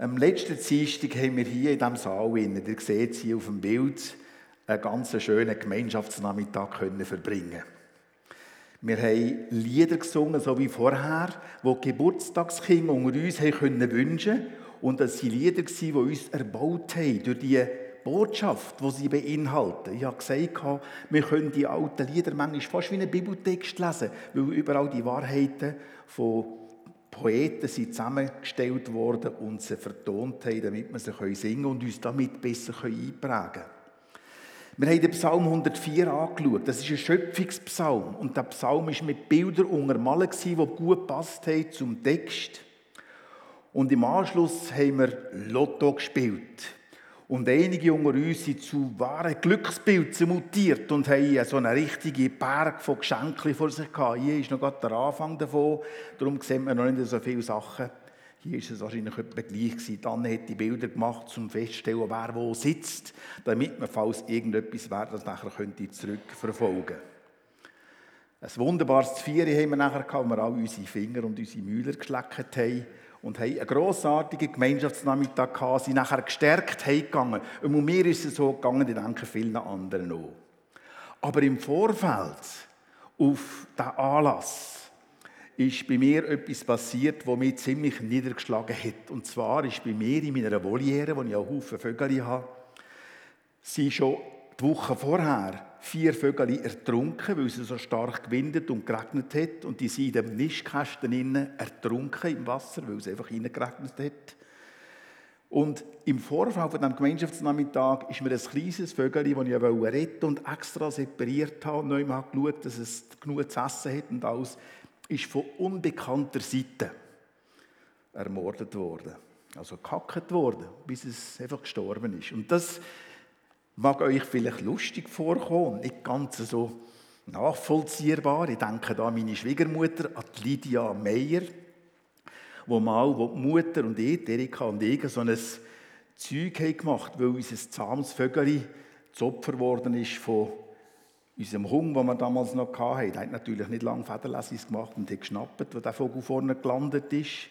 Am letzten Dienstag haben wir hier in diesem Saal, ihr seht es hier auf dem Bild, einen ganz schönen Gemeinschaftsnachmittag können verbringen Wir haben Lieder gesungen, so wie vorher, wo die Geburtstagskinder unter uns haben können wünschen Und das waren Lieder, die uns erbaut haben durch die Botschaft, die sie beinhalten. Ich habe gesagt, wir können die alten Lieder manchmal fast wie einen Bibeltext lesen, weil überall die Wahrheiten von Poeten sind zusammengestellt worden und sie vertont haben, damit wir sie singen und uns damit besser einprägen können. Wir haben den Psalm 104 angeschaut. Das ist ein Schöpfungspsalm. Und der Psalm war mit Bildern untermalt, die gut passt haben zum Text. Und im Anschluss haben wir Lotto gespielt. Und einige unter uns sind zu wahren Glückspilzen mutiert und haben so einen richtigen Berg von Geschenken vor sich gehabt. Hier ist noch gerade der Anfang davon, darum sehen wir noch nicht so viele Sachen. Hier ist es wahrscheinlich etwa gleich gewesen. Dann hat die Bilder gemacht, um festzustellen, wer wo sitzt, damit man, falls irgendetwas wäre, das nachher könnte zurückverfolgen Ein wunderbares Vieri haben wir nachher gehabt, wo wir alle unsere Finger und unsere Mühler geschleckt haben und haben einen grossartigen Gemeinschaftsnachmittag gehabt, sind nachher gestärkt heimgegangen. Und mir ist es so gegangen, ich denke vielen anderen auch. Aber im Vorfeld auf diesen Anlass ist bei mir etwas passiert, das mich ziemlich niedergeschlagen hat. Und zwar ist bei mir in meiner Voliere, wo ich einen Haufen Vögel habe, sie schon die Woche vorher vier Vögel ertrunken, weil es so stark gewindet und geregnet hat. Und die sind in dem Nistkästen innen ertrunken im Wasser, weil es einfach reingeregnet hat. Und im Vorfall von diesem Gemeinschaftsnachmittag ist mir ein kleines Vögel, das ich retten und extra separiert habe neu mal geschaut, dass es genug zu essen hat und alles, ist von unbekannter Seite ermordet worden. Also gekackt worden, bis es einfach gestorben ist. Und das mag euch vielleicht lustig vorkommen, nicht ganz so nachvollziehbar. Ich denke da an meine Schwiegermutter, an Lydia Meyer, wo mal wo die Mutter und ich, Erika und ich, so ein Zeug haben gemacht weil unser zahmes Vögel zu Opfer geworden ist von unserem Hund, den wir damals noch hatten. Der hat natürlich nicht lange Federlesis gemacht und hat geschnappt, wo der Vogel vorne gelandet ist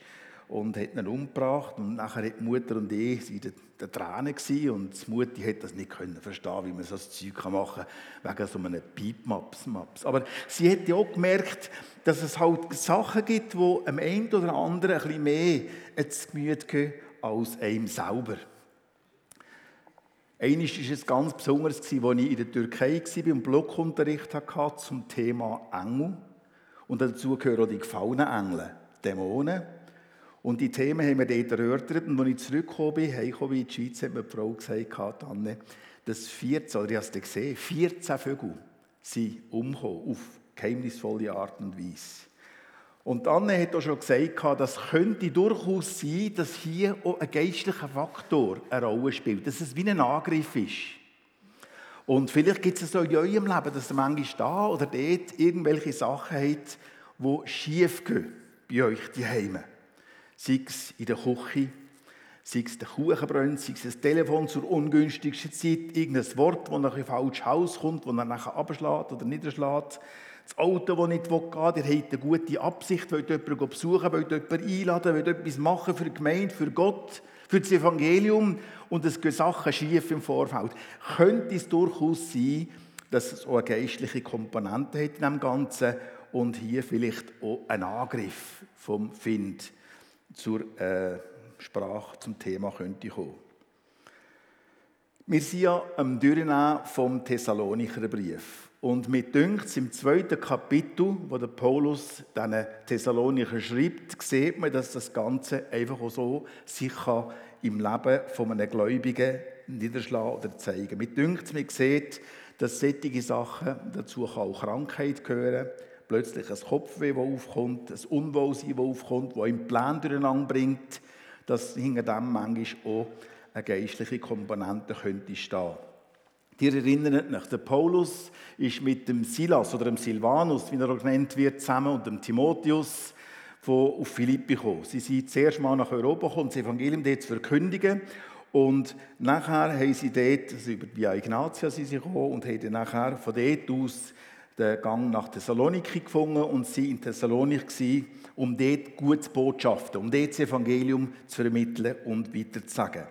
und hat ihn umgebracht. Und nachher hat die Mutter und ich in den Tränen gewesen, und die Mutter hat das nicht können verstehen, wie man so das Zeug machen kann, wegen so einem Piepmaps. Maps. Aber sie hat ja auch gemerkt, dass es halt Sachen gibt, die einem einen oder anderen ein bisschen mehr ins Gemüt gehen als einem selber. Einmal war es ganz besonders, als ich in der Türkei war und Blockunterricht hatte zum Thema Engel. Und dazu gehören auch die gefallenen Engel, Dämonen. Und die Themen haben wir dort erörtert. Und als ich zurückgekommen bin, heimgekommen in die Schweiz, hat mir die Frau gesagt, Anne, dass 14, oder ich habe es gesehen, 14 Vögel sind umgekommen, auf geheimnisvolle Art und Weise. Und Anne hat auch schon gesagt, das könnte durchaus sein, dass hier auch ein geistlicher Faktor eine Rolle spielt, dass es wie ein Angriff ist. Und vielleicht gibt es so in eurem Leben, dass ihr manchmal da oder dort irgendwelche Sachen habt, die schief gehen bei euch die Heime sei es in der Küche, sei es der Kuchenbrennt, sei es ein Telefon zur ungünstigsten Zeit, irgendein Wort, das nach einem falschen Haus kommt, das er nachher abschlägt oder niederschlägt, das Auto, das nicht will, ihr habt eine gute Absicht, wollt jemanden besuchen, wollt jemanden einladen, wollt etwas machen für die Gemeinde, für Gott, für das Evangelium. Und es gehen Sachen schief im Vorfeld. Könnte es durchaus sein, dass es auch eine geistliche Komponente hat in dem Ganzen und hier vielleicht auch ein Angriff vom Find zur äh, Sprache, zum Thema könnte kommen. Wir sind ja am Durchnehmen vom Thessalonicher Brief. Und mit dünkt im zweiten Kapitel, wo der Paulus diesen Thessalonicher schreibt, sieht man, dass das Ganze einfach auch so sich im Leben von einem Gläubigen niederschlagen oder zeigen. Mit dünkt man sieht, dass solche Sachen dazu auch Krankheit gehören plötzlich ein Kopfweh, das aufkommt, ein Unwohlsein, das aufkommt, das ihm Plan durcheinander bringt, dass hinter dem manchmal auch eine geistliche Komponente könnte stehen. Ihr erinnert euch, der Paulus ist mit dem Silas oder dem Silvanus, wie er auch genannt wird, zusammen und dem Timotheus von auf Philippi gekommen. Sie sind zuerst mal nach Europa gekommen, das Evangelium dort zu verkündigen. Und nachher haben sie dort, also über die Ignatia sind sie gekommen und haben dann nachher von dort aus den Gang nach Thessaloniki gefunden und sie in Thessaloniki um dort gute Botschaften, um dort das Evangelium zu vermitteln und weiterzusagen.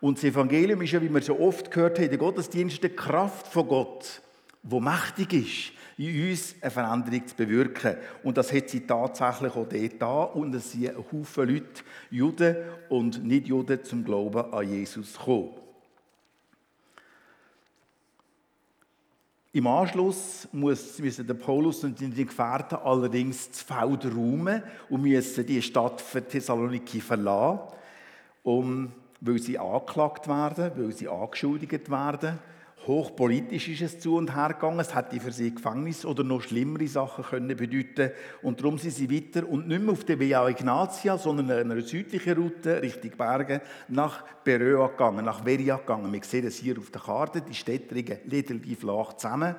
Und das Evangelium ist ja, wie wir so oft gehört haben, der Gottesdienst die Kraft von Gott, wo mächtig ist, in uns eine Veränderung zu bewirken. Und das hat sie tatsächlich auch dort da. Und es sind ein Haufen Leute, Juden und Nicht-Juden, zum Glauben an Jesus gekommen. Im Anschluss müssen der Paulus und die Gefährten allerdings das Feld räumen und müssen die Stadt für Thessaloniki verlassen, um, weil sie angeklagt werden, weil sie angeschuldigt werden. Hochpolitisch ist es zu und her gegangen. Es hätte für sie Gefängnis oder noch schlimmere Sachen können bedeuten Und darum sind sie weiter und nicht mehr auf der Via Ignatia, sondern einer südlichen Route Richtung Berge nach Beröa gegangen, nach Veria gegangen. Wir sehen es hier auf der Karte. Die Städte liegen relativ flach zusammen.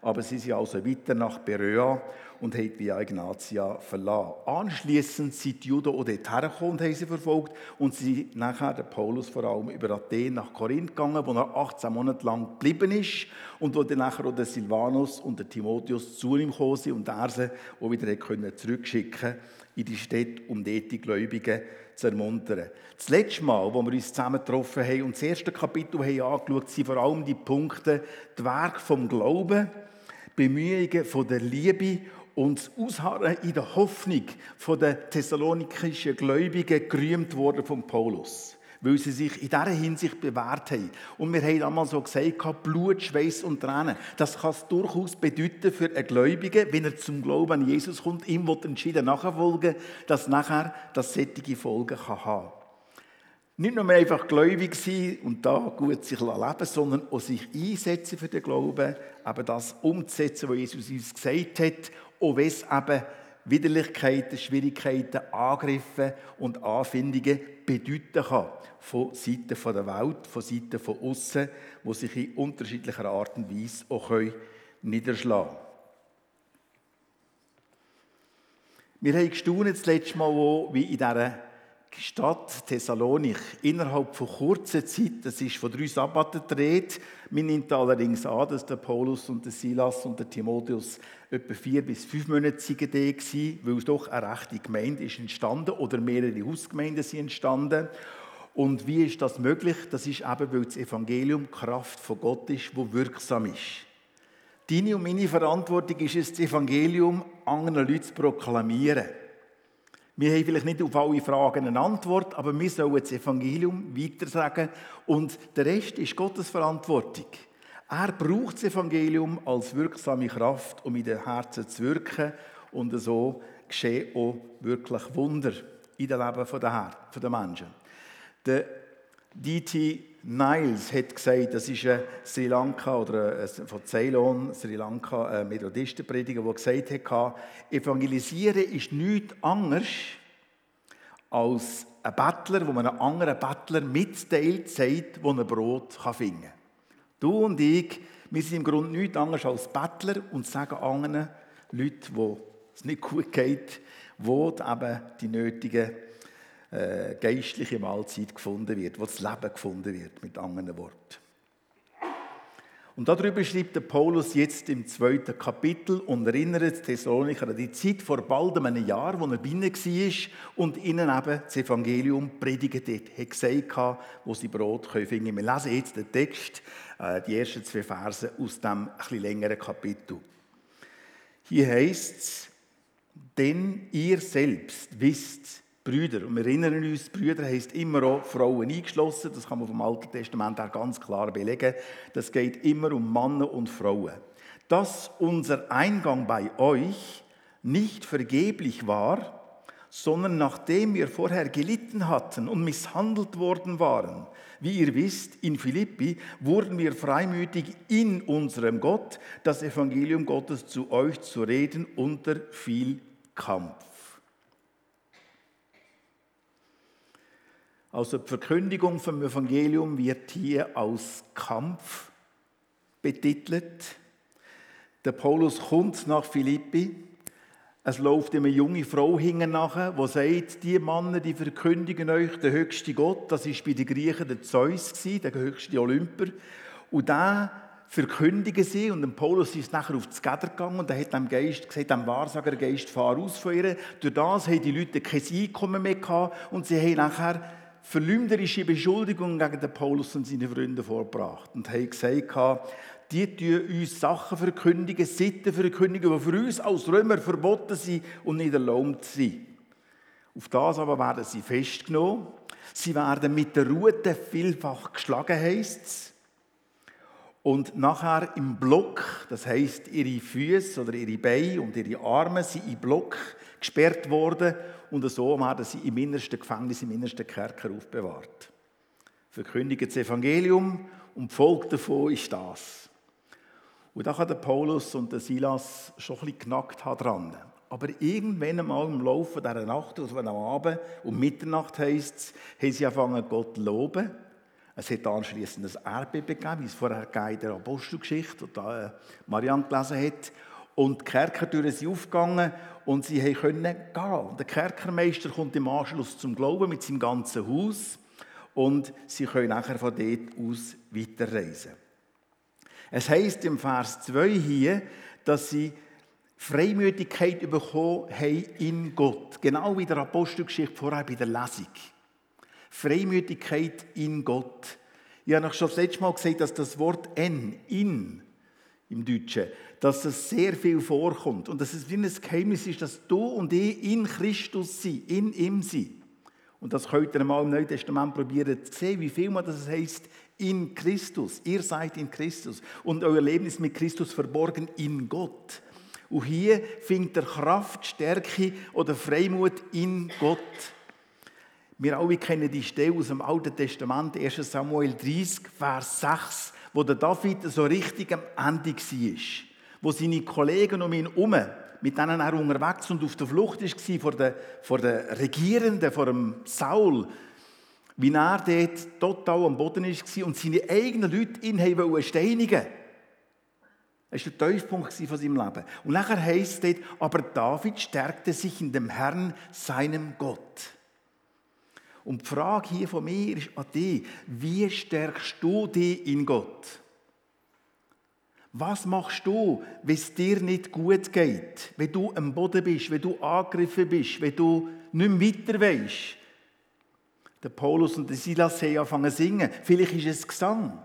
Aber sie sind also weiter nach Beröa und haben Via Ignatia verlassen. Anschließend sind die Juden auch dort hergekommen und haben sie verfolgt. Und sie sind nachher, der Paulus vor allem, über Athen nach Korinth gegangen, wo er 18 Monate lang geblieben ist. Und wo dann nachher auch der Silvanus und der Timotheus zu ihm gekommen sind und er sie auch wieder können zurückschicken in die Städte, um dort die Gläubigen zu ermuntern. Das letzte Mal, wo wir uns zusammen getroffen haben und das erste Kapitel haben angeschaut, sind vor allem die Punkte, die Werke vom Glauben, Bemühungen von der Liebe und das Ausharren in der Hoffnung von den thessalonikischen Gläubigen gerühmt worden von Paulus, weil sie sich in dieser Hinsicht bewährt haben. Und wir haben damals so gesagt, Blut, Schweiß und Tränen. Das kann es durchaus bedeuten für einen Gläubigen, wenn er zum Glauben an Jesus kommt, ihm wird entschieden nachfolgen, dass nachher das sättige Folgen kann haben nicht nur einfach gläubig sein und da gut sich leben, sondern auch sich einsetzen für den Glauben, eben das umzusetzen, was Jesus uns gesagt hat auch wenn es eben Widerlichkeiten, Schwierigkeiten, Angriffe und Anfindungen bedeuten kann. Von Seiten der Welt, von Seiten von außen, die sich in unterschiedlicher Art und Weise auch niederschlagen können. Wir haben gestaunt das letzte Mal, wie in dieser Stadt Thessalonik innerhalb von kurzer Zeit, das ist von drei Sabbaten dreht, man nimmt allerdings an, dass der Paulus und der Silas und der Timotheus etwa vier bis fünf Monate waren, weil es doch eine rechte Gemeinde ist entstanden oder mehrere Hausgemeinden sind entstanden. Und wie ist das möglich? Das ist eben, weil das Evangelium Kraft von Gott ist, wo wirksam ist. Deine und meine Verantwortung ist es, das Evangelium anderen Leuten zu proklamieren. Wir haben vielleicht nicht auf alle Fragen eine Antwort, aber wir sollen das Evangelium weitersagen und der Rest ist Gottes Verantwortung. Er braucht das Evangelium als wirksame Kraft, um in den Herzen zu wirken und so geschehen auch wirklich Wunder in den Leben der Menschen. Der D.T. Niles hat gesagt, das ist ein Sri Lanka oder ein, von Ceylon, Sri Lanka, ein Methodistenprediger, der gesagt hat, evangelisieren ist nichts anderes als ein Bettler, wo man einem anderen Bettler mitteilt, sagt, wo ein Brot finden kann. Du und ich, wir sind im Grunde nichts anderes als Bettler und sagen anderen Leuten, wo es nicht gut geht, wo eben die nötigen äh, geistliche Mahlzeit gefunden wird, wo das Leben gefunden wird, mit anderen Worten. Und darüber schreibt der Paulus jetzt im zweiten Kapitel und erinnert Thessalonicher an die Zeit vor bald einem Jahr, wo er bei ihnen war und ihnen eben das Evangelium predigt hat. Er hat gesagt, wo sie Brot finden können. Wir lesen jetzt den Text, äh, die ersten zwei Verse aus dem etwas längeren Kapitel. Hier heißt es, denn ihr selbst wisst, Brüder. Und wir erinnern uns, Brüder heißt immer auch Frauen eingeschlossen. Das kann man vom Alten Testament auch ganz klar belegen. Das geht immer um Männer und Frauen. Dass unser Eingang bei euch nicht vergeblich war, sondern nachdem wir vorher gelitten hatten und misshandelt worden waren. Wie ihr wisst, in Philippi wurden wir freimütig in unserem Gott das Evangelium Gottes zu euch zu reden unter viel Kampf. Also die Verkündigung vom Evangelium wird hier als Kampf betitelt. Der Paulus kommt nach Philippi. Es läuft eine junge Frau hinten nachher, die sagt, die Männer, die verkündigen euch den höchsten Gott. Das ist bei den Griechen der Zeus, der höchste Olymper. Und der verkündigen sie. Und dem Paulus ist nachher auf das Gader gegangen und er hat dem Geist gesagt, dem Wahrsagergeist, fahr aus von ihr. Durch das haben die Leute kein Einkommen mehr gehabt und sie haben nachher verleumderische Beschuldigungen gegen den Paulus und seine Freunde vorgebracht und haben gesagt, die tun uns Sachen verkündigen, Sitten verkündigen, die für uns als Römer verboten sind und nicht erlaubt sind. Auf das aber werden sie festgenommen. Sie werden mit der Rute vielfach geschlagen, heisst es. Und nachher im Block, das heißt ihre Füße oder ihre Beine und ihre Arme sind im Block gesperrt worden und so werden sie im innersten Gefängnis, im innersten Kerker aufbewahrt. Verkündigen das Evangelium und die Folge davon ist das. Und da kann der Paulus und der Silas schon ein bisschen genackt dran. Aber irgendwann einmal im Laufe dieser Nacht, also am Abend, um Mitternacht heisst es, haben sie angefangen, Gott zu loben es hat anschließend ein Erdbeben gegeben, wie es vorher in der Apostelgeschichte, die äh, Marianne gelesen hat. Und die Kerkertüren sind aufgegangen und sie können gehen. Der Kerkermeister kommt im Anschluss zum Glauben mit seinem ganzen Haus und sie können nachher von dort aus weiterreisen. Es heißt im Vers 2 hier, dass sie Freimütigkeit bekommen haben in Gott. Genau wie der Apostelgeschichte vorher bei der Lesung. Freimütigkeit in Gott. Ich habe noch schon das letzte Mal gesagt, dass das Wort «en», «in» im Deutschen, dass es sehr viel vorkommt und dass es wie ein Geheimnis ist, dass du und ich in Christus sind, in ihm sind. Und das könnt ihr mal im Neuen Testament probieren zu sehen, wie viel man das heißt in Christus. Ihr seid in Christus und euer Leben ist mit Christus verborgen in Gott. Und hier findet ihr Kraft, Stärke oder Freimut in Gott. Wir alle kennen die Stelle aus dem Alten Testament, 1 Samuel 30, Vers 6, wo der David so richtig am Ende war. Wo seine Kollegen um ihn herum, mit denen er unterwegs und auf der Flucht war vor den, vor den Regierenden, vor dem Saul, wie er dort total am Boden war und seine eigenen Leute ihn haben steinigen Das war der Tiefpunkt von seinem Leben. Und nachher heisst es dort, aber David stärkte sich in dem Herrn, seinem Gott. Und die Frage hier von mir ist an dich, wie stärkst du dich in Gott? Was machst du, wenn es dir nicht gut geht? Wenn du am Boden bist, wenn du angegriffen bist, wenn du nicht mehr weiter weißt? Der Paulus und der Silas haben angefangen zu singen. Vielleicht ist es Gesang.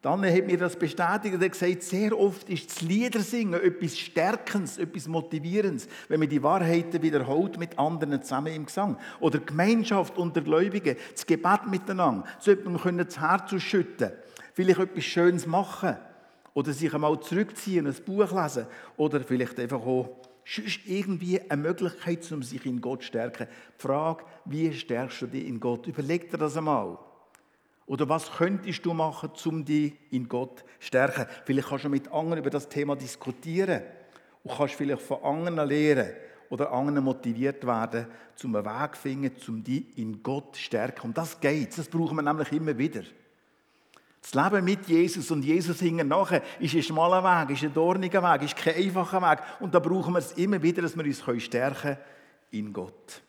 Dann hat mir das bestätigt und gesagt, sehr oft ist das Liedersingen etwas Stärkendes, etwas Motivierendes, wenn man die Wahrheiten wiederholt mit anderen zusammen im Gesang. Oder Gemeinschaft unter Gläubigen, das Gebet miteinander, so jemandem können das Herz ausschütten, vielleicht etwas Schönes machen oder sich einmal zurückziehen, ein Buch lesen oder vielleicht einfach auch sonst irgendwie eine Möglichkeit, um sich in Gott zu stärken. Die Frage, wie stärkst du dich in Gott? Überleg dir das einmal. Oder was könntest du machen, um dich in Gott zu stärken? Vielleicht kannst du mit anderen über das Thema diskutieren und kannst vielleicht von anderen lernen oder anderen motiviert werden, zum einen Weg zu finden, um dich in Gott zu stärken. Und das geht, das brauchen wir nämlich immer wieder. Das Leben mit Jesus und Jesus hingen nachher ist ein schmaler Weg, ist ein dorniger Weg, ist kein einfacher Weg. Und da brauchen wir es immer wieder, dass wir uns stärken können in Gott.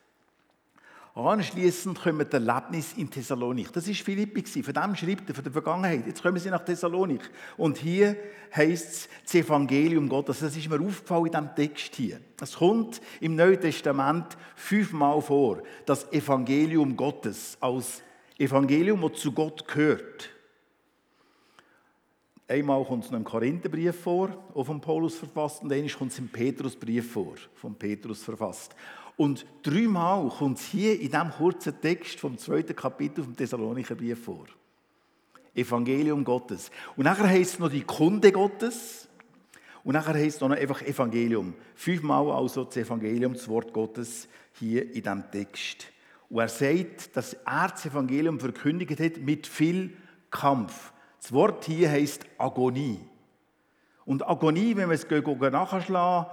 Anschließend kommen die Erlebnis in Thessalonik. Das ist Philippi, von dem schreibt er, von der Vergangenheit. Jetzt kommen sie nach Thessalonik. Und hier heißt es das Evangelium Gottes. Das ist mir aufgefallen in diesem Text hier. Es kommt im Neuen Testament fünfmal vor, das Evangelium Gottes als Evangelium, das zu Gott gehört. Einmal kommt es im Korintherbrief vor, auch von Paulus verfasst, und einmal kommt es im Petrusbrief vor, von Petrus verfasst. Und dreimal kommt es hier in diesem kurzen Text vom zweiten Kapitel vom Thessalonicher Brief vor. Evangelium Gottes. Und nachher heißt es noch die Kunde Gottes. Und nachher heißt es noch einfach Evangelium. Fünfmal also das Evangelium, das Wort Gottes hier in diesem Text. Und er sagt, dass er das Evangelium verkündigt hat mit viel Kampf. Das Wort hier heißt Agonie. Und Agonie, wenn wir es nachschlagen,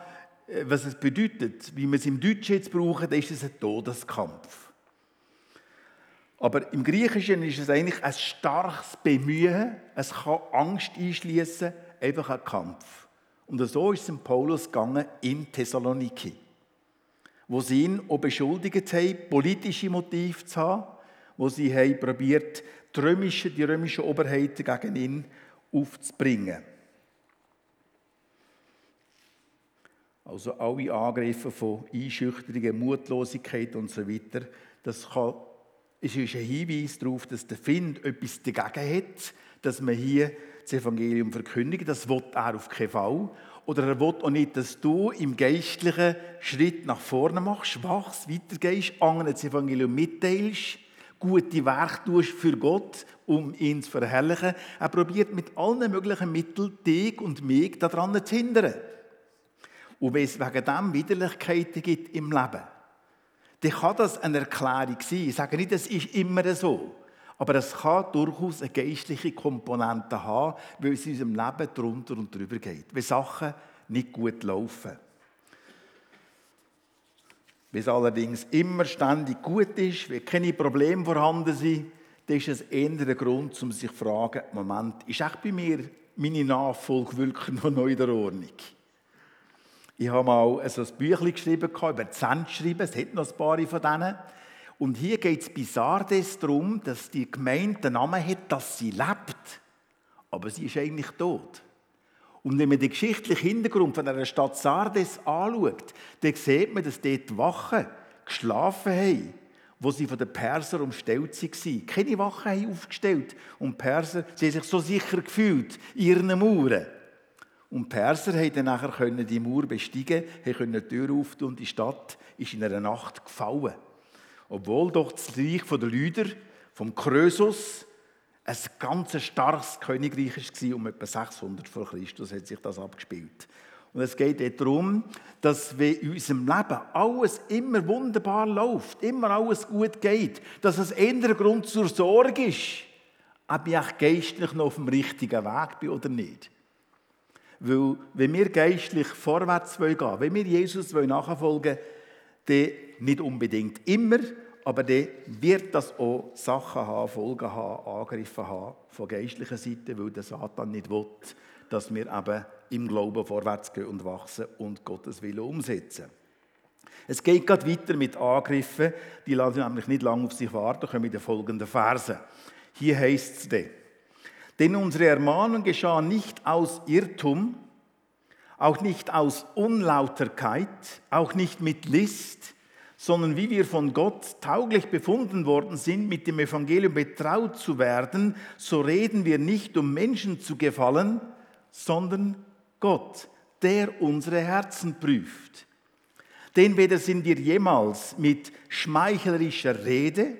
was es bedeutet, wie wir es im Deutschen jetzt brauchen, dann ist es ein Todeskampf. Aber im Griechischen ist es eigentlich ein starkes Bemühen, es kann Angst einschließen, einfach ein Kampf. Und so ist es dem Paulus gegangen in Thessaloniki, wo sie ihn auch beschuldigt haben, politische Motive zu haben, wo sie haben probiert, die römischen, die römischen Oberheiten gegen ihn aufzubringen. Also alle Angriffe von Einschüchterungen, Mutlosigkeit und so weiter, das kann, ist ein Hinweis darauf, dass der Find etwas dagegen hat, dass man hier das Evangelium verkündigt. Das will er auf keinen Fall. Oder er will auch nicht, dass du im geistlichen Schritt nach vorne machst, wachst, weitergehst, anderen das Evangelium mitteilst, gute Werke tust für Gott, um ihn zu verherrlichen. Er probiert mit allen möglichen Mitteln dich und mich daran zu hindern. Und wenn es wegen dem Widerlichkeiten gibt im Leben, dann kann das eine Erklärung sein. Ich sage nicht, es ist immer so. Aber es kann durchaus eine geistliche Komponente haben, weil es in unserem Leben drunter und drüber geht. Wenn Sachen nicht gut laufen. Wenn es allerdings immer ständig gut ist, wenn keine Probleme vorhanden sind, dann ist es eher ein Grund, um sich zu fragen, Moment, ist echt bei mir meine Nachfolge wirklich noch neu in der Ordnung? Ich habe mal so ein Büchlein geschrieben, über Zent geschrieben, es hat noch ein paar von denen. Und hier geht es bei Sardes darum, dass die Gemeinde den Namen hat, dass sie lebt. Aber sie ist eigentlich tot. Und wenn man den geschichtlichen Hintergrund von der Stadt Sardes anschaut, dann sieht man, dass dort Wachen geschlafen haben, wo sie von den Persern umstellt waren. Keine Wachen haben aufgestellt. Und die Perser sie haben sich so sicher gefühlt in ihren Mauern. Und die Perser dann nachher die Mauer besteigen, können die Tür auftun und die Stadt ist in einer Nacht gefallen. Obwohl doch das Reich der Lüder, vom Krösus, ein ganz starkes Königreich war, um etwa 600 vor Christus hat sich das abgespielt. Und es geht darum, dass wenn in unserem Leben alles immer wunderbar läuft, immer alles gut geht, dass es eher Grund zur Sorge ist, ob ich geistlich noch auf dem richtigen Weg bin oder nicht. Weil, wenn wir geistlich vorwärts gehen wollen, wenn wir Jesus nachfolgen wollen, dann nicht unbedingt immer, aber dann wird das auch Sachen haben, Folgen haben, Angriffe haben von geistlicher Seite, weil der Satan nicht will, dass wir eben im Glauben vorwärts gehen und wachsen und Gottes Willen umsetzen. Es geht gerade weiter mit Angriffen, die lassen nämlich nicht lange auf sich warten, kommen in den folgenden Versen. Hier heißt es denn, denn unsere Ermahnung geschah nicht aus Irrtum, auch nicht aus Unlauterkeit, auch nicht mit List, sondern wie wir von Gott tauglich befunden worden sind, mit dem Evangelium betraut zu werden, so reden wir nicht, um Menschen zu gefallen, sondern Gott, der unsere Herzen prüft. Denn weder sind wir jemals mit schmeichlerischer Rede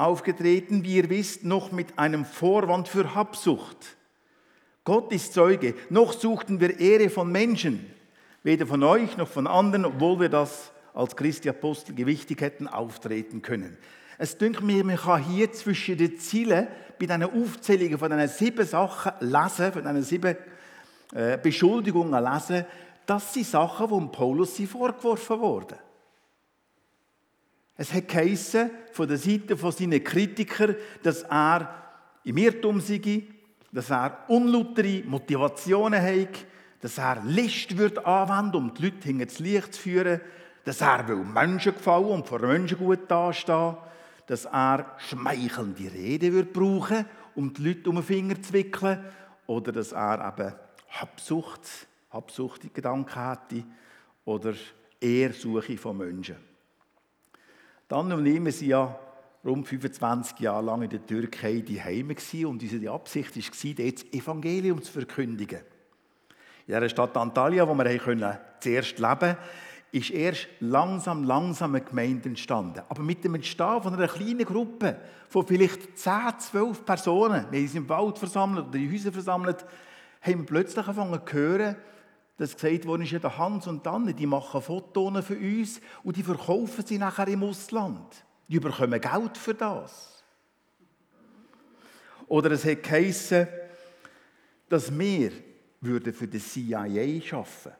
aufgetreten, wie ihr wisst, noch mit einem Vorwand für Habsucht. Gott ist Zeuge, noch suchten wir Ehre von Menschen, weder von euch noch von anderen, obwohl wir das als Christi Apostel gewichtig hätten auftreten können. Es dünkt mir, man kann hier zwischen den Zielen bei diesen Aufzählungen von diesen sieben Sachen lesen, von diesen sieben äh, Beschuldigungen lesen, das sind Sachen, die Paulus sie vorgeworfen wurden. Es hat geheissen, von der Seite von seinen Kritikern, dass er im Irrtum sei, dass er unlautere Motivationen hat, dass er List wird anwenden, um die Leute hinter das Licht zu führen, dass er will Menschen gefallen und vor Menschen gut dastehen, dass er schmeichelnde Rede wird brauchen, um die Leute um den Finger zu wickeln, oder dass er eben Habsucht, habsuchtige Gedanken hätte oder Ehrsuche von Menschen. Dann und ich, wir sind ja rund 25 Jahre lang in der Türkei die Heime und unsere Absicht war, dort das Evangelium zu verkündigen. In dieser Stadt Antalya, wo wir zuerst leben konnten, ist erst langsam, langsam eine Gemeinde entstanden. Aber mit dem Entstehen von einer kleinen Gruppe von vielleicht 10, 12 Personen, wir haben uns im Wald versammelt oder in Häusern versammelt, haben wir plötzlich angefangen zu hören, dass gesagt wurde, ist der Hans und Anne, die machen Fotos für uns und die verkaufen sie nachher im Ausland. Die bekommen Geld für das. Oder es hat geheißen, dass wir für die CIA arbeiten würden.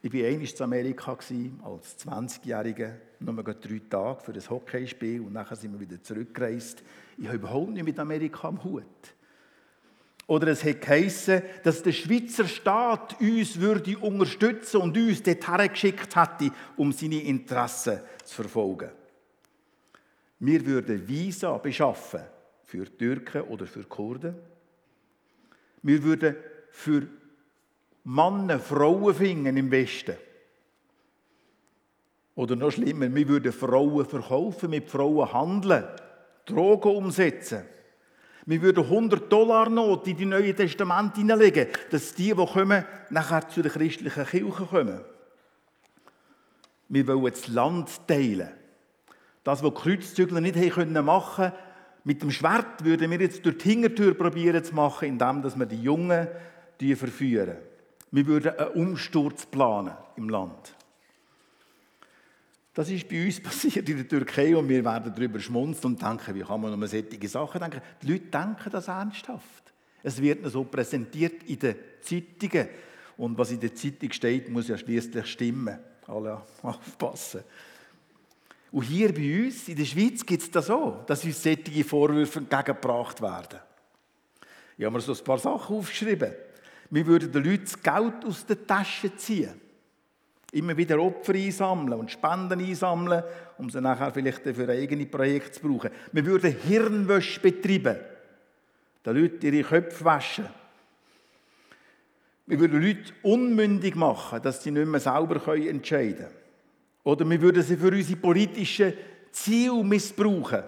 Ich war einmal in Amerika als 20-Jähriger, nur drei Tage für ein Hockeyspiel und nachher sind wir wieder zurückgereist. Ich habe überhaupt nicht mit Amerika am Hut. Oder es hat geheißen, dass der Schweizer Staat uns würde unterstützen und uns dorthin geschickt hätte, um seine Interessen zu verfolgen. Wir würden Visa beschaffen für Türken oder für Kurden. Wir würden für Männer Frauen finden im Westen. Oder noch schlimmer, wir würden Frauen verkaufen, mit Frauen handeln, Drogen umsetzen. Wir würden 100 Dollar Not in die Neue Testament hineinlegen, dass die, die kommen, nachher zu der christlichen Kirche kommen. Wir wollen das Land teilen. Das, was die Kreuzzügler nicht machen konnten, mit dem Schwert würden wir jetzt durch die Hintertür probieren zu machen, indem wir die Jungen verführen. Wir würden einen Umsturz planen im Land. Das ist bei uns passiert in der Türkei und wir werden darüber schmunzeln und denken, wie kann man nur solche Sachen denken? Die Leute denken das ernsthaft. Es wird so präsentiert in den Zeitungen und was in der Zeitung steht, muss ja schließlich stimmen. Alle aufpassen. Und hier bei uns in der Schweiz gibt es das auch, dass uns solche Vorwürfe entgegengebracht werden. Ich habe mir so ein paar Sachen aufgeschrieben. Wir würden den Leuten das Geld aus der Tasche ziehen. Immer wieder Opfer einsammeln und Spenden einsammeln, um sie nachher vielleicht für eigene Projekte zu brauchen. Wir würden Hirnwäsche betreiben, den Leuten ihre Köpfe waschen. Wir würden Leute unmündig machen, dass sie nicht mehr selber entscheiden können. Oder wir würden sie für unsere politischen Ziele missbrauchen.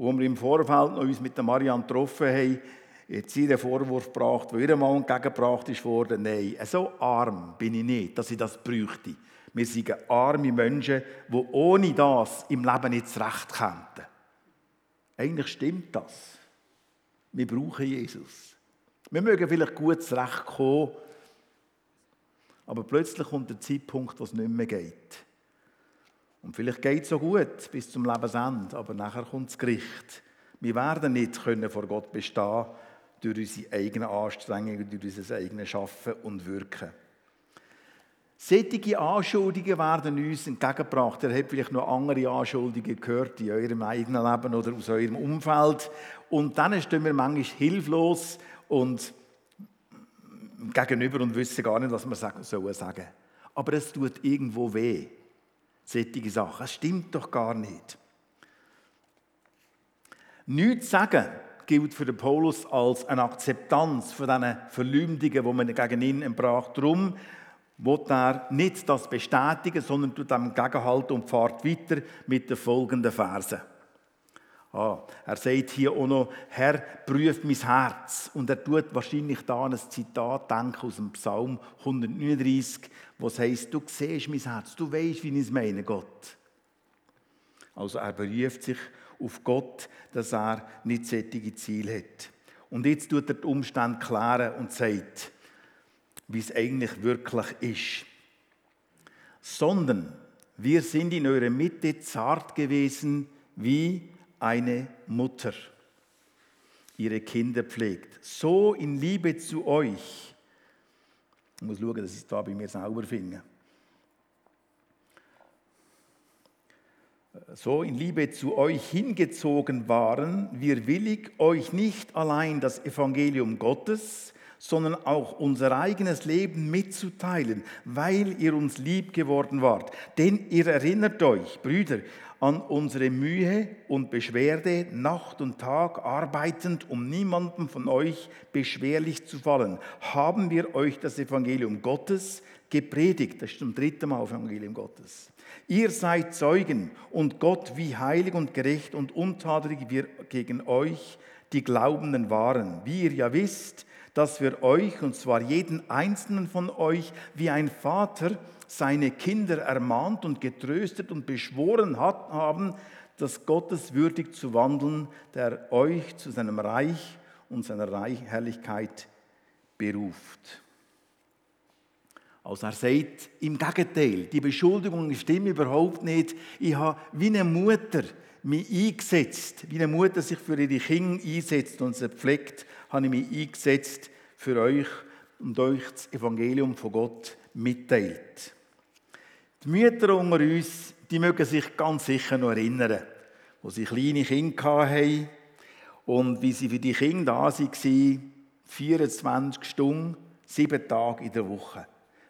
Als wir im Vorfeld noch uns mit Marianne getroffen haben, jetzt sie den Vorwurf gebracht, der ihrem Mann entgegengebracht ist worden, nein, so arm bin ich nicht, dass ich das bräuchte. Wir sind arme Menschen, die ohne das im Leben nicht zurecht kämen. Eigentlich stimmt das. Wir brauchen Jesus. Wir mögen vielleicht gut zurechtkommen, aber plötzlich kommt der Zeitpunkt, wo es nicht mehr geht. Und vielleicht geht es so gut bis zum Lebensende, aber nachher kommt das Gericht. Wir werden nicht können vor Gott bestehen durch unsere eigenen Anstrengungen, durch unser eigenes Schaffen und Wirken. Sättige Anschuldigungen werden uns entgegengebracht. Ihr habt vielleicht noch andere Anschuldigungen gehört in eurem eigenen Leben oder aus eurem Umfeld. Und dann stehen wir manchmal hilflos und gegenüber und wissen gar nicht, was wir sagen sollen sagen. Aber es tut irgendwo weh. Sättige Sachen. Es stimmt doch gar nicht. Nichts sagen gilt für den Paulus als eine Akzeptanz von diesen Verleumdungen, die man gegen ihn entbracht. Darum will er nicht das bestätigen, sondern tut dem Gegenhalten und fährt weiter mit den folgenden Versen. Ah, er sagt hier auch noch, Herr, prüf mein Herz. Und er tut wahrscheinlich da an ein Zitat aus dem Psalm 139, wo es heißt, du siehst mein Herz, du weißt, wie ich es meine, Gott. Also er beruft sich auf Gott, dass er nicht sättige Ziel hat. Und jetzt tut er die Umstände klären und sagt, wie es eigentlich wirklich ist. Sondern wir sind in eurer Mitte zart gewesen wie eine Mutter ihre Kinder pflegt. So in Liebe zu euch. Ich muss schauen, dass ich es da bei mir sauber finde. So in Liebe zu euch hingezogen waren, wir willig euch nicht allein das Evangelium Gottes, sondern auch unser eigenes Leben mitzuteilen, weil ihr uns lieb geworden wart. Denn ihr erinnert euch, Brüder, an unsere Mühe und Beschwerde, Nacht und Tag arbeitend, um niemandem von euch beschwerlich zu fallen, haben wir euch das Evangelium Gottes gepredigt. Das ist zum dritten Mal Evangelium Gottes. Ihr seid Zeugen und Gott, wie heilig und gerecht und untadelig wir gegen euch, die Glaubenden waren. Wie ihr ja wisst, dass wir euch, und zwar jeden einzelnen von euch, wie ein Vater, seine Kinder ermahnt und getröstet und beschworen hat, haben, das Gottes würdig zu wandeln, der euch zu seinem Reich und seiner Herrlichkeit beruft. Also er sagt im Gegenteil, die Beschuldigungen stimmen überhaupt nicht. Ich habe wie eine Mutter mich eingesetzt, wie eine Mutter sich für ihre Kinder einsetzt und sie pflegt, habe ich mich eingesetzt für euch und euch das Evangelium von Gott mitteilt. Die Mütter unter uns, die mögen sich ganz sicher noch erinnern, wo sie kleine Kinder hatten und wie sie für die Kinder da waren, 24 Stunden, sieben Tage in der Woche.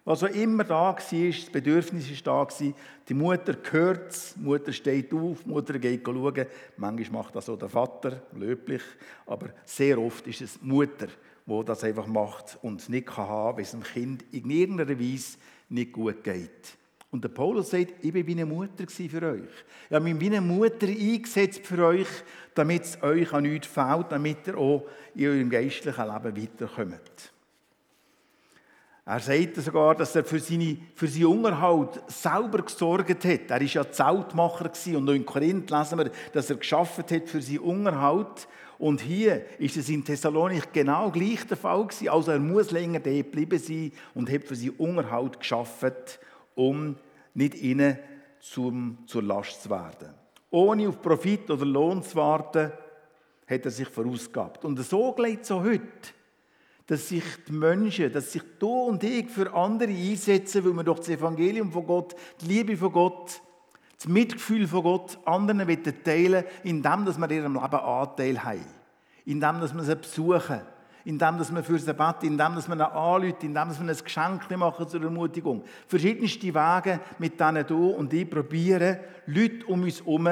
Was auch immer da war, das Bedürfnis war da. Die Mutter hört es, die Mutter steht auf, die Mutter geht schauen. Manchmal macht das auch der Vater, löblich. Aber sehr oft ist es die Mutter, die das einfach macht und nicht haben kann, weil es dem Kind in irgendeiner Weise nicht gut geht. Und der Paulus sagt, ich war wie eine Mutter für euch. Ich habe mich wie eine Mutter eingesetzt für euch, damit es euch an nichts fehlt, damit ihr auch in eurem geistlichen Leben weiterkommt. Er sagt sogar, dass er für, seine, für seinen Unterhalt selber gesorgt hat. Er war ja Zeltmacher und noch in Korinth lesen wir, dass er geschafft hat für seinen Unterhalt. Und hier ist es in Thessalonik genau gleich der Fall gewesen. Also er muss länger dort geblieben sein und hat für seinen Unterhalt geschafft, um nicht ihnen zum, zur Last zu werden. Ohne auf Profit oder Lohn zu warten, hat er sich vorausgehabt. Und so geht es auch heute dass sich die Menschen, dass sich du und ich für andere einsetzen, weil wir doch das Evangelium von Gott, die Liebe von Gott, das Mitgefühl von Gott anderen teilen indem dass wir in ihrem Leben Anteil haben. Indem wir sie besuchen. Indem wir für sie beten. Indem wir ihnen anrufen. Indem dass wir ein Geschenk machen zur Ermutigung. Verschiedenste Wege, mit denen du und ich probieren, Leute um uns herum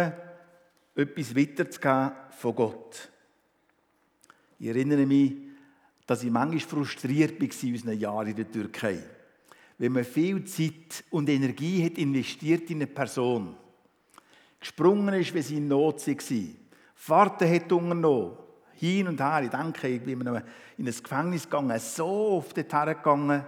etwas weiterzugeben von Gott. Ich erinnere mich, dass ich manchmal frustriert war in unseren Jahren in der Türkei. Wenn man viel Zeit und Energie hat investiert in eine Person, gesprungen ist, wenn sie in Not war, Fahrten hat unternommen, hin und her. Ich denke, ich bin in ein Gefängnis gegangen, so oft dorthin gegangen.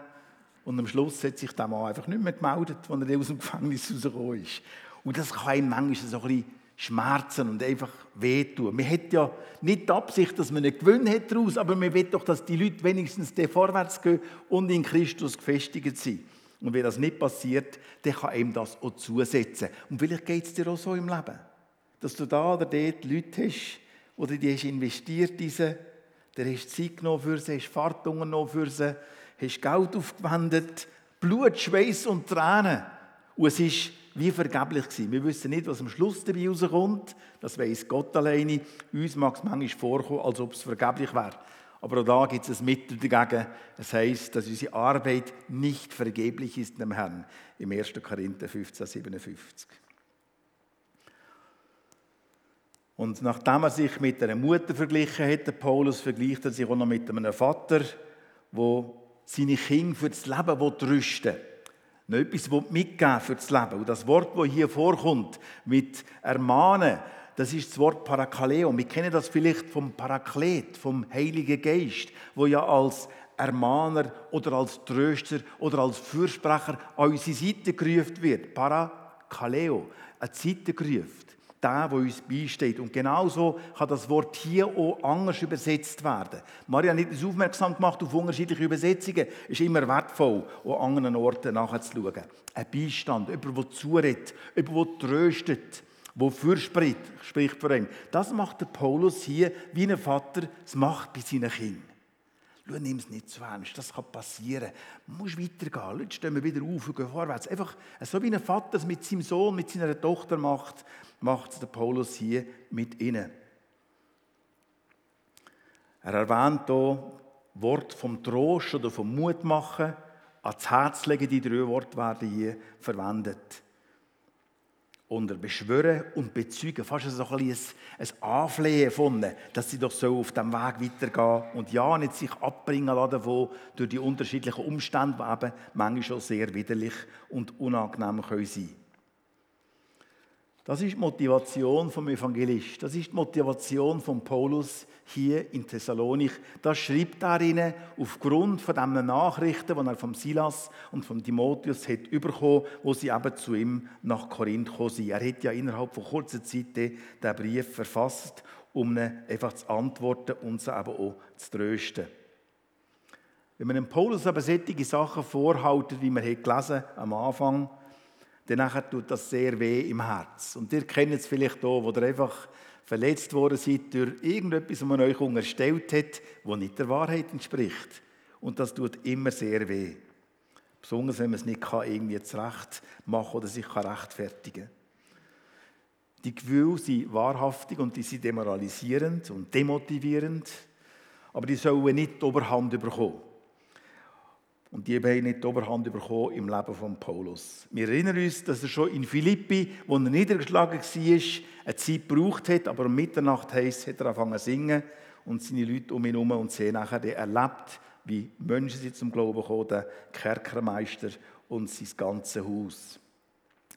Und am Schluss hat sich der Mann einfach nicht mehr gemeldet, als er aus dem Gefängnis rausgekommen ist. Und das kann einem manchmal so ein bisschen schmerzen und einfach wehtun. Man hat ja nicht die Absicht, dass man einen Gewinn hat daraus, aber man will doch, dass die Leute wenigstens vorwärts gehen und in Christus gefestigt sind. Und wenn das nicht passiert, dann kann ihm das auch zusetzen. Und vielleicht geht es dir auch so im Leben, dass du da oder dort Leute hast, oder die hast investiert in sie, der hast Zeit genommen für sie, hast Fahrt genommen für sie, hast Geld aufgewendet, Blut, Schweiß und Tränen. Und es ist wie vergeblich gewesen. Wir wissen nicht, was am Schluss dabei rauskommt. Das weiß Gott alleine. Uns mag es manchmal vorkommen, als ob es vergeblich wäre. Aber auch da gibt es ein Mittel dagegen. Es heißt, dass unsere Arbeit nicht vergeblich ist dem Herrn. Im 1. Korinther 15, 57. Und nachdem er sich mit einer Mutter verglichen hat, Paulus vergleicht er sich auch noch mit einem Vater, der seine Kinder für das Leben rüsten will noch etwas mitgeben für das Leben. Und das Wort, das hier vorkommt, mit ermahnen, das ist das Wort Parakaleo. Wir kennen das vielleicht vom Paraklet, vom Heiligen Geist, wo ja als Ermahner oder als Tröster oder als Fürsprecher an unsere Seite gerufen wird. Parakaleo, eine Seite gerufen der, der uns beisteht. Und genauso kann das Wort hier auch anders übersetzt werden. Maria hat uns aufmerksam gemacht auf unterschiedliche Übersetzungen. Es ist immer wertvoll, auch an anderen Orten nachzuschauen. Ein Beistand, jemand, der zuredet, jemand, der tröstet, der fürspricht, spricht für ihn. Das macht der Paulus hier, wie ein Vater es macht bei seinen Kindern. Schau, nimm es nicht zu ernst, das kann passieren. Du musst weitergehen. Leute stehen wieder auf und gehen vorwärts. Einfach so wie ein Vater es mit seinem Sohn, mit seiner Tochter macht, macht es der Paulus hier mit ihnen. Er erwähnt hier Wort vom Trost oder vom Mutmachen. Ans Herz legen, die drei Worte werden hier verwendet unter Beschwören und Bezeugen, fast so ein, ein Anflehen von dass sie doch so auf dem Weg weitergehen und ja nicht sich abbringen lassen davon durch die unterschiedlichen Umstände, die eben manchmal schon sehr widerlich und unangenehm können sein Das ist die Motivation vom Evangelist. Das ist die Motivation von Paulus hier in Thessalonik. Das schreibt er ihnen aufgrund von den Nachrichten, die er von Silas und von Timotheus hat bekommen, wo sie eben zu ihm nach Korinth gekommen sind. Er hat ja innerhalb von kurzer Zeit den Brief verfasst, um ihnen einfach zu antworten und sie eben auch zu trösten. Wenn man dem Paulus aber solche Sachen vorhaltet, wie wir gelesen am Anfang, dann tut das sehr weh im Herz. Und ihr kennt es vielleicht auch, wo ihr einfach verletzt worden seid durch irgendetwas, was man euch unterstellt hat, das nicht der Wahrheit entspricht. Und das tut immer sehr weh. Besonders, wenn man es nicht kann, irgendwie zurecht machen oder sich rechtfertigen kann. Die Gefühle sind wahrhaftig und die sind demoralisierend und demotivierend, aber die sollen nicht die Oberhand bekommen. Und die haben nicht die Oberhand bekommen im Leben von Paulus. Wir erinnern uns, dass er schon in Philippi, wo er niedergeschlagen war, eine Zeit gebraucht hat, aber um Mitternacht heisst, hat er angefangen zu singen und seine Leute um ihn herum und sie nachher erlebt, wie Menschen sind zum Glauben gekommen, der Kerkermeister und sein ganzes Haus.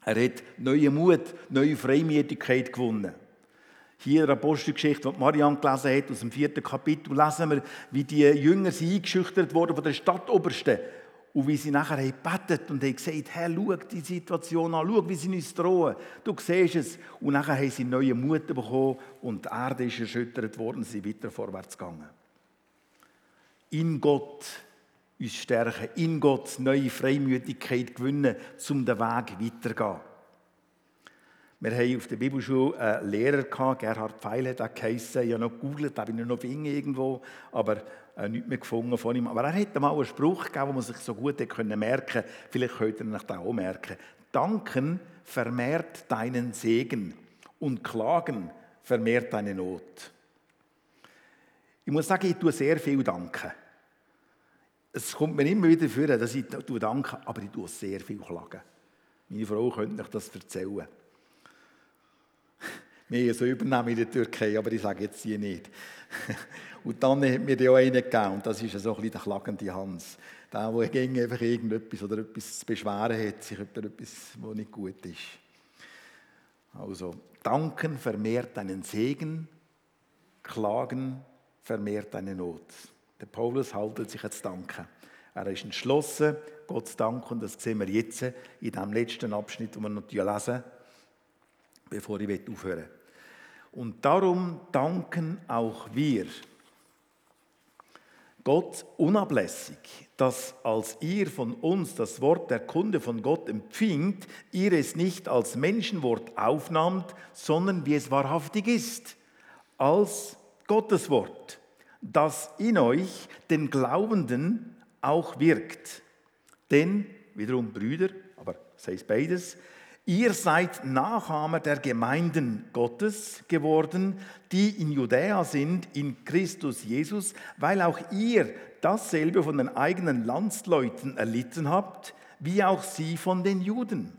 Er hat neuen Mut, neue Freimütigkeit gewonnen. Hier in der Apostelgeschichte, die Marianne gelesen hat, aus dem vierten Kapitel, lesen wir, wie die Jünger sie eingeschüchtert wurden von der Stadtobersten und wie sie nachher haben gebetet und haben gesagt, Herr, schau die Situation an, schau, wie sie uns drohen. Du siehst es. Und nachher haben sie neue Mut bekommen und die Erde ist erschüttert worden, sie sind weiter vorwärts gegangen. In Gott uns stärken, in Gott neue Freimütigkeit gewinnen, um den Weg weiterzugehen. Wir haben auf der Bibelschule einen Lehrer Gerhard Pfeil hat er geheissen. Ich habe noch gegoogelt, bin ich noch finden irgendwo, aber äh, nichts mehr gefunden von ihm. Aber er hat mal einen Spruch gegeben, den man sich so gut können merken Vielleicht könnt ihr euch das auch merken. Danken vermehrt deinen Segen und Klagen vermehrt deine Not. Ich muss sagen, ich tue sehr viel danken. Es kommt mir immer wieder vor, dass ich danke, aber ich tue sehr viel klagen. Meine Frau könnte euch das erzählen. Wir so übernehmen in der Türkei, aber ich sage jetzt hier nicht. Und dann hat mir auch einen gegeben, und das ist so ein bisschen der klagende Hans. Der, der gegen einfach irgendetwas oder etwas zu beschweren hat, sich über etwas, was nicht gut ist. Also, danken vermehrt deinen Segen, klagen vermehrt deine Not. Der Paulus haltet sich jetzt danken. Er ist entschlossen, Gott zu danken, und das sehen wir jetzt in dem letzten Abschnitt, den wir noch lesen, bevor ich aufhören will. Und darum danken auch wir Gott unablässig, dass als ihr von uns das Wort der Kunde von Gott empfingt, ihr es nicht als Menschenwort aufnahmt, sondern wie es wahrhaftig ist, als Gottes Wort, das in euch, den Glaubenden, auch wirkt. Denn, wiederum Brüder, aber es heißt beides, Ihr seid Nachahmer der Gemeinden Gottes geworden, die in Judäa sind, in Christus Jesus, weil auch ihr dasselbe von den eigenen Landsleuten erlitten habt, wie auch sie von den Juden,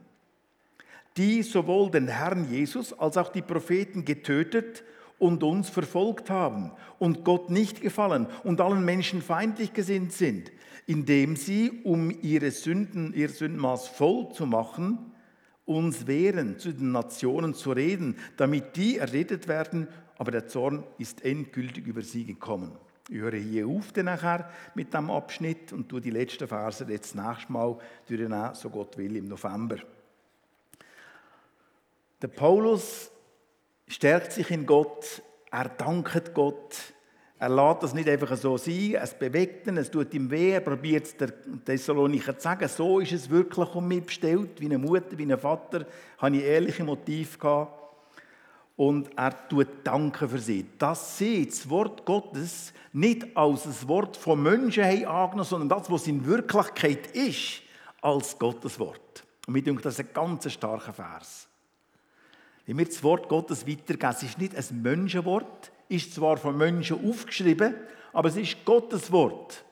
die sowohl den Herrn Jesus als auch die Propheten getötet und uns verfolgt haben und Gott nicht gefallen und allen Menschen feindlich gesinnt sind, indem sie, um ihre Sünden, ihr Sündenmaß voll zu machen, uns wehren, zu den Nationen zu reden, damit die erredet werden, aber der Zorn ist endgültig über sie gekommen. Ich höre hier auf nachher mit dem Abschnitt und tue die letzten Verse jetzt nächstes Mal durchnehmen, so Gott will, im November. Der Paulus stärkt sich in Gott, er dankt Gott, er lässt das nicht einfach so sein, es bewegt ihn, es tut ihm weh, er probiert es der Thessalonicher zu sagen, so ist es wirklich um mich bestellt, wie eine Mutter, wie ein Vater, habe ich ehrliche Motive gehabt. Und er tut Danke für sie, dass sie das Wort Gottes nicht als ein Wort von Menschen haben angenommen, sondern das, was in Wirklichkeit ist, als Gottes Wort. Und mir denke, das ist ein ganz starker Vers. Wenn wir das Wort Gottes weitergeben, es ist nicht ein Menschenwort, ist zwar von Menschen aufgeschrieben, aber es ist Gottes Wort.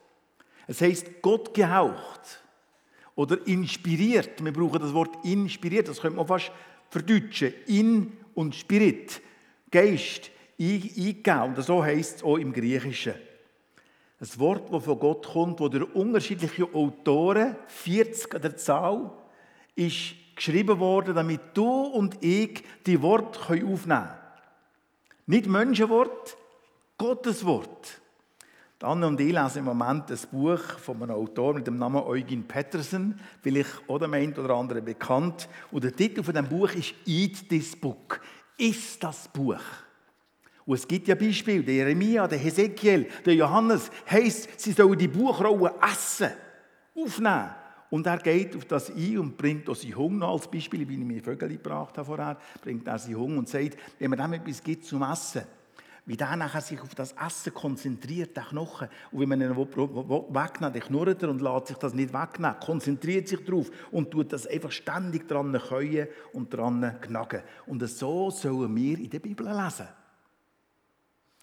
Es heißt Gott gehaucht oder inspiriert. Wir brauchen das Wort inspiriert, das könnte man fast verdeutschen. In und Spirit, Geist, eingegeben. Und so heißt es auch im Griechischen. Das Wort, das von Gott kommt, wo durch unterschiedliche Autoren, 40 an der Zahl, ist geschrieben worden, damit du und ich die Worte aufnehmen können. Nicht Menschenwort, Gottes Wort. Anne und ich lesen im Moment ein Buch von einem Autor mit dem Namen Eugen Petersen, vielleicht oder dem einen oder anderen bekannt. Und der Titel von dem Buch ist Eat this book. Ist das Buch. Und es gibt ja Beispiele, der Jeremia, der Hesekiel, der Johannes, heißt, sie sollen die Buchrolle essen, aufnehmen. Und er geht auf das ein und bringt auch seinen Hunger als Beispiel, wie ich mir Vögel gebracht habe vorher, bringt er seinen Hunger und sagt, wenn man dem etwas gibt zum Essen, wie der nachher sich auf das Essen konzentriert, der Knochen. Und wenn man ihn wegnimmt, dann knurrt er und lässt sich das nicht wegnehmen, konzentriert sich darauf und tut das einfach ständig dran käuen und dran knacken. Und so sollen wir in der Bibel lesen.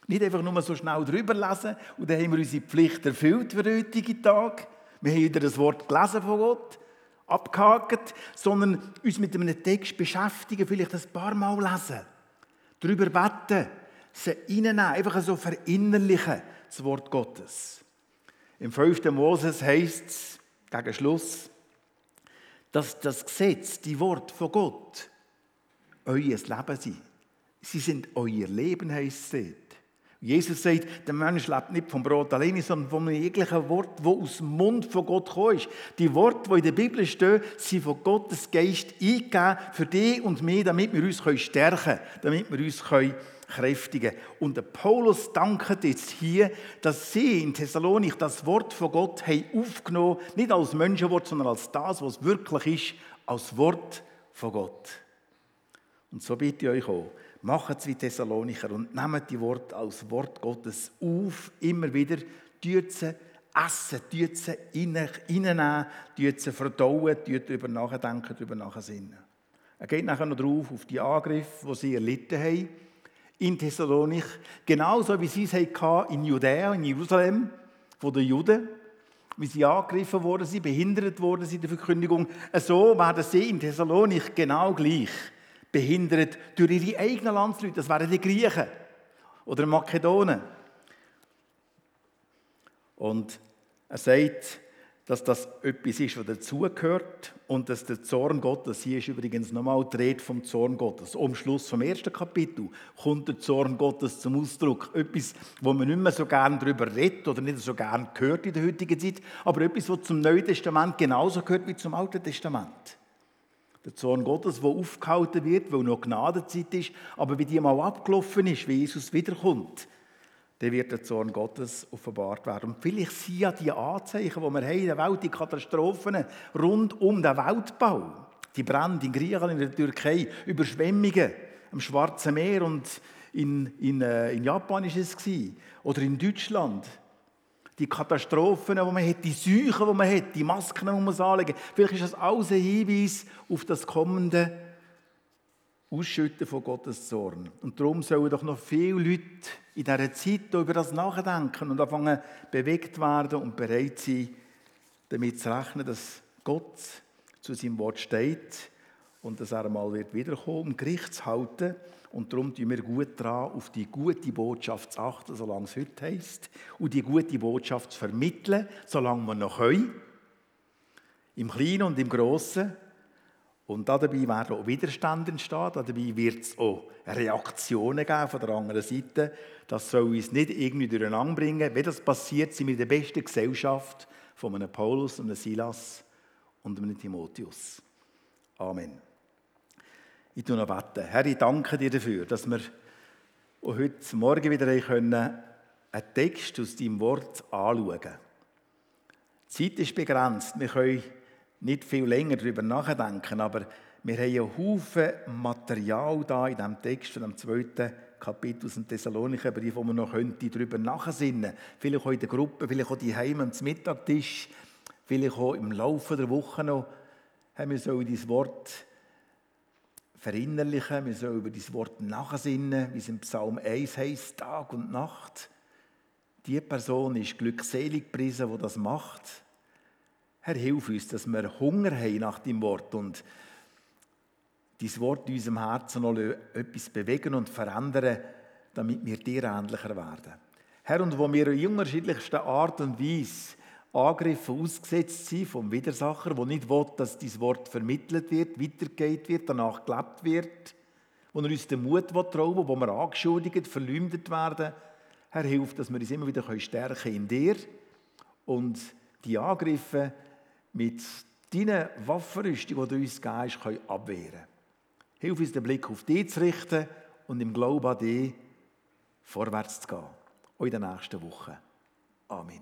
Nicht einfach nur so schnell drüber lesen und dann haben wir unsere Pflicht erfüllt für den heutigen Tag, Wir haben wieder das Wort gelesen von Gott, abgehakt, sondern uns mit einem Text beschäftigen, vielleicht ein paar Mal lesen, darüber beten, sie reinnehmen, einfach so verinnerlichen, das Wort Gottes. Im 5. Moses heißt es, gegen Schluss, dass das Gesetz, die Wort von Gott, euer Leben sind. Sie sind euer Leben, heisst es Jesus sagt, der Mensch lebt nicht vom Brot alleine, sondern von jeglichen Wort, wo aus dem Mund von Gott kommt. Die Worte, die in der Bibel stehen, sind von Gottes Geist eingegeben für dich und mich, damit wir uns stärken können, damit wir uns kräftigen können. Und der Paulus dankt jetzt hier, dass sie in Thessalonik das Wort von Gott haben aufgenommen nicht als Menschenwort, sondern als das, was wirklich ist, als Wort von Gott. Und so bitte ich euch auch, Macht es wie Thessalonicher und nehmt die Worte als Wort Gottes auf, immer wieder, sie essen, tut sie reinnehmen, sie verdauen, darüber nachdenken, darüber nachsinnen. Er geht nachher noch drauf auf die Angriffe, die sie erlitten haben, in Thessalonik, genauso wie sie es hatten in Judäa, in Jerusalem, von den Juden, wie sie angegriffen wurden, sie behindert wurden in der Verkündigung. So werden sie in Thessalonik genau gleich behindert durch ihre eigenen Landsleute. Das wären die Griechen oder Makedonen. Und er sagt, dass das etwas ist, was dazugehört und dass der Zorn Gottes, hier ist übrigens nochmal die Rede vom Zorn Gottes. Am Schluss vom ersten Kapitel kommt der Zorn Gottes zum Ausdruck. Etwas, wo man nicht mehr so gerne darüber redet oder nicht so gerne hört in der heutigen Zeit, aber etwas, was zum Neuen Testament genauso gehört wie zum Alten Testament. Der Zorn Gottes, der aufgehalten wird, weil noch Gnadenzeit ist, aber wie die mal abgelaufen ist, wie Jesus wiederkommt, dann wird der Zorn Gottes offenbart werden. Und vielleicht sind ja die Anzeichen, die wir haben in der Welt, die Katastrophen rund um den Weltbau, die Brände in Griechenland, in der Türkei, Überschwemmungen am Schwarzen Meer und in, in, äh, in Japan war es oder in Deutschland die Katastrophen, die man hat, die Seuchen, die man hat, die Masken, die man anlegen Vielleicht ist das alles ein Hinweis auf das kommende Ausschütten von Gottes Zorn. Und darum sollen doch noch viele Leute in dieser Zeit über das nachdenken und anfangen bewegt werden und bereit sein, damit zu rechnen, dass Gott zu seinem Wort steht und dass er einmal wird um Gericht zu halten und darum tun wir gut daran, auf die gute Botschaft zu achten, solange es heute heisst. Und die gute Botschaft zu vermitteln, solange wir noch können. Im Kleinen und im Grossen. Und dabei werden auch Widerstände entstehen. Dabei wird es auch Reaktionen geben von der anderen Seite. Das soll uns nicht irgendwie durcheinander bringen. Wenn das passiert, sind wir in der besten Gesellschaft von einem Paulus, einem Silas und einem Timotheus. Amen. Ich tue noch beten. Herr, ich danke dir dafür, dass wir heute Morgen wieder einen Text aus deinem Wort anschauen können. Die Zeit ist begrenzt. Wir können nicht viel länger darüber nachdenken, aber wir haben einen Haufen Material da in diesem Text von dem zweiten Kapitel aus dem Thessalonicher Brief, wo man noch könnte darüber nachsinnen Vielleicht auch in der Gruppe, vielleicht auch die Heim am Mittagtisch, vielleicht auch im Laufe der Woche noch haben wir so dieses Wort verinnerlichen, wir sollen über dieses Wort nachsinnen, wie es im Psalm 1 heißt, Tag und Nacht. Die Person ist glückselig gepriesen, die das macht. Herr, hilf uns, dass wir Hunger haben nach dem Wort und dieses Wort in unserem Herzen noch etwas bewegen und verändern, damit wir dir ähnlicher werden. Herr, und wo wir in unterschiedlichster Art und Weise Angriffen ausgesetzt sind vom Widersacher, der nicht will, dass dieses Wort vermittelt wird, weitergeht wird, danach gelebt wird, wo er uns den Mut rauben wo wir angeschuldigt, verleumdet werden. Herr, hilf, dass wir uns immer wieder stärken in dir und die Angriffe mit deinen Waffenrüstung, die du uns gibst, können abwehren Hilf uns, den Blick auf dich zu richten und im Glauben an dich vorwärts zu gehen. Auch in den nächsten Wochen. Amen.